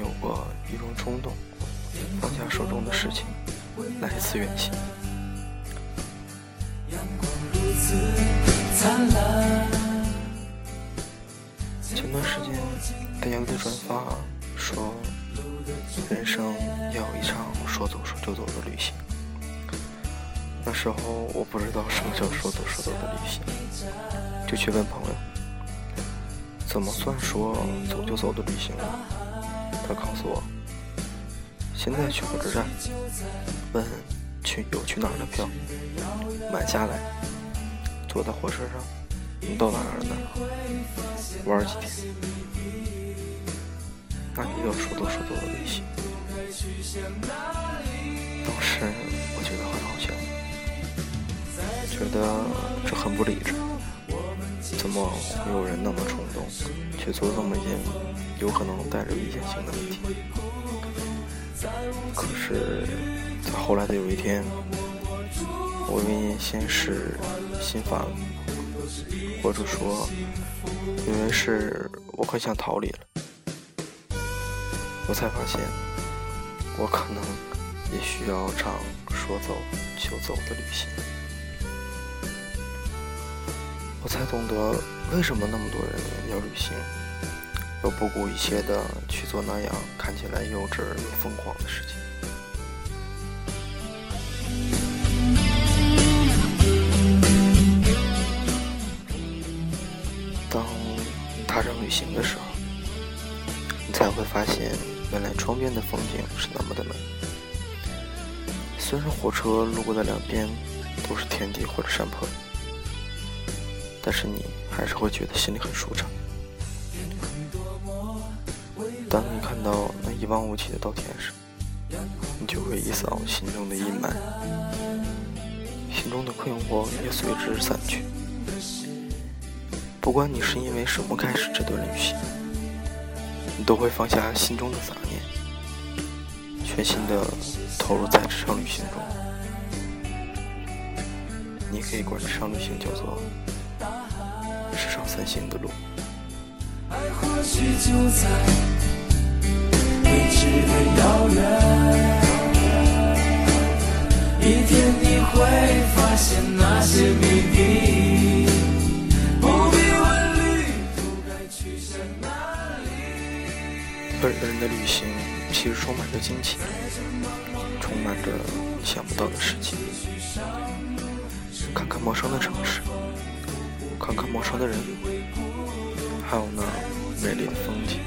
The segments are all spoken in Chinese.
有过一种冲动，放下手中的事情，来一次远行？前段时间，大家都在转发说，人生要有一场说走就走的旅行。那时候我不知道什么叫说走说走的旅行，就去问朋友，怎么算说走就走的旅行呢？他告诉我，现在去火车站，问去有去哪儿的票，买下来，坐在火车上，你到哪儿呢？玩几天？那你要说多说多的旅行。当时我觉得很好笑。觉得这很不理智，怎么会有人那么冲动去做这么一件有可能带着危险性的问题？可是，在后来的有一天，我因为先是心烦，或者说因为是我很想逃离了，我才发现，我可能也需要场说走就走的旅行。我才懂得为什么那么多人要旅行，要不顾一切的去做那样看起来幼稚又疯狂的事情。当你踏上旅行的时候，你才会发现，原来窗边的风景是那么的美。虽然火车路过的两边都是田地或者山坡。但是你还是会觉得心里很舒畅。当你看到那一望无际的稻田时，你就会一扫心中的阴霾，心中的困惑也随之散去。不管你是因为什么开始这段旅行，你都会放下心中的杂念，全心的投入在这场旅行中。你可以管这场旅行叫做。世上三星的路。爱或许就在未知的遥远。一天你会发现那些谜底。不必问旅途该去向哪里。一个人的旅行其实充满着惊奇，充满着想不到的事情。看看陌生的城市。看看陌生的人，还有那美丽的风景。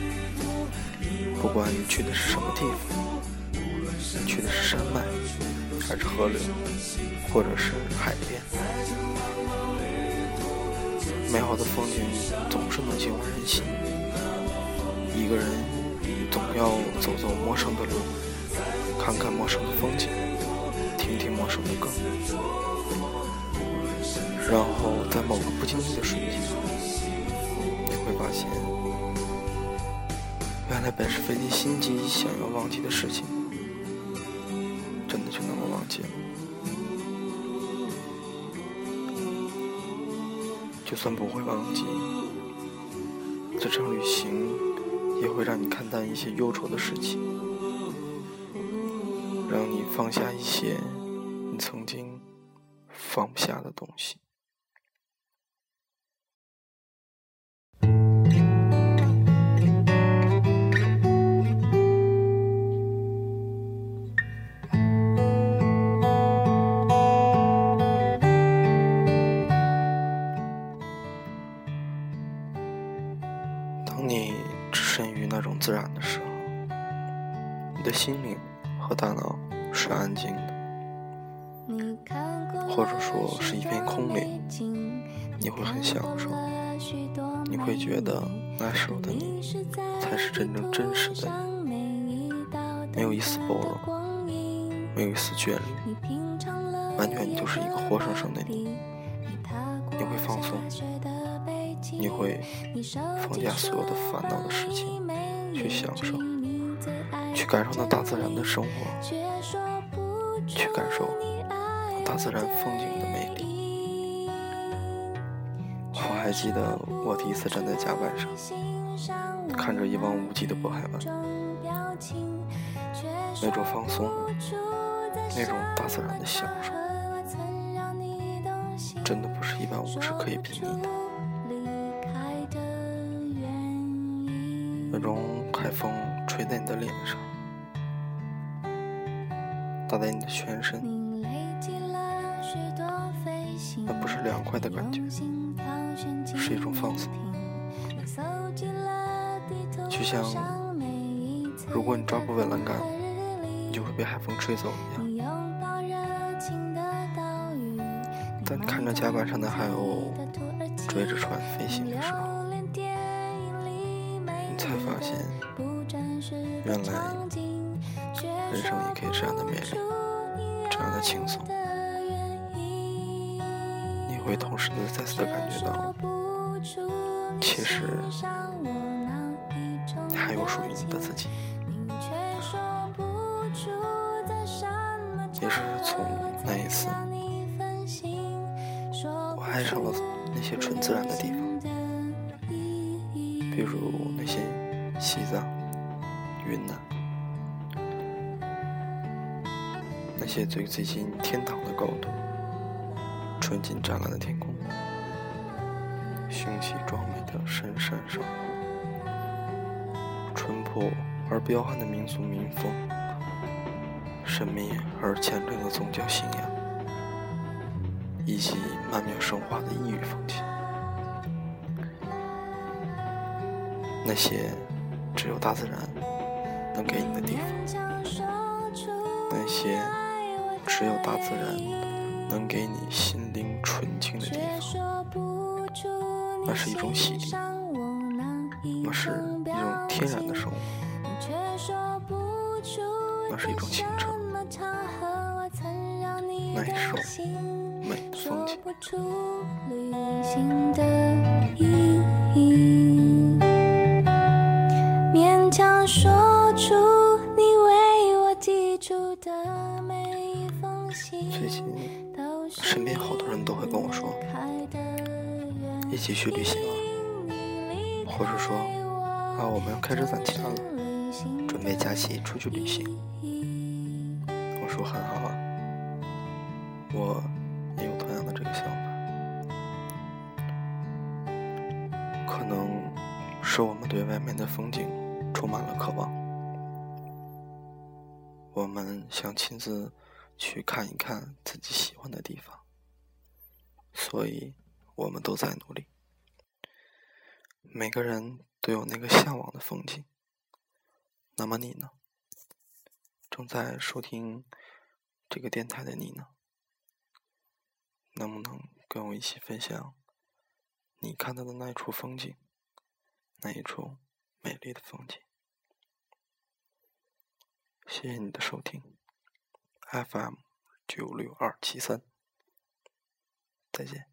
不管你去的是什么地方，去的是山脉，还是河流，或者是海边，美好的风景总是能激动人心。一个人总要走走陌生的路，看看陌生的风景，听听陌生的歌。然后在某个不经意的瞬间，你会发现，原来本是费尽心机想要忘记的事情，真的就那么忘记了。就算不会忘记，这场旅行也会让你看淡一些忧愁的事情，让你放下一些你曾经放不下的东西。你置身于那种自然的时候，你的心灵和大脑是安静的，或者说是一片空灵，你会很享受，你会觉得那时候的你才是真正真实的你，没有一丝包容，没有一丝眷恋，完全就是一个活生生的你，你会放松。你会放下所有的烦恼的事情，去享受，去感受那大自然的生活，去感受大自然风景的魅力。我还记得我第一次站在甲板上，看着一望无际的渤海湾，那种放松，那种大自然的享受，真的不是一般物质可以比拟的。那种海风吹在你的脸上，打在你的全身，那不是凉快的感觉，是一种放松。就像，如果你抓不稳栏杆，你就会被海风吹走一样。当你看着甲板上的海鸥追着船飞行的时候，现，原来人生也可以这样的美丽，这样的轻松。你会同时的再次的感觉到，其实。还有属于你的自己，也是从那一次，我爱上了那些纯自然的地方，比如那些西藏、云南，那些最接近天堂的高度，纯净湛蓝的天空，雄奇壮美的深山上。淳朴而彪悍的民族民风，神秘而虔诚的宗教信仰，以及曼妙生华的异域风情，那些只有大自然能给你的地方，那些只有大自然能给你心灵纯净的地方，那是一种洗涤，那是一种。天然的生活，那是一种清澈，那也是美的风景。最近，身边好多人都会跟我说，一起去旅行啊，或者说。啊，我们要开始攒钱了，准备假期出去旅行。我说很好啊，我也有同样的这个想法。可能是我们对外面的风景充满了渴望，我们想亲自去看一看自己喜欢的地方，所以我们都在努力。每个人。都有那个向往的风景。那么你呢？正在收听这个电台的你呢？能不能跟我一起分享你看到的那一处风景，那一处美丽的风景？谢谢你的收听，FM 九六二七三，再见。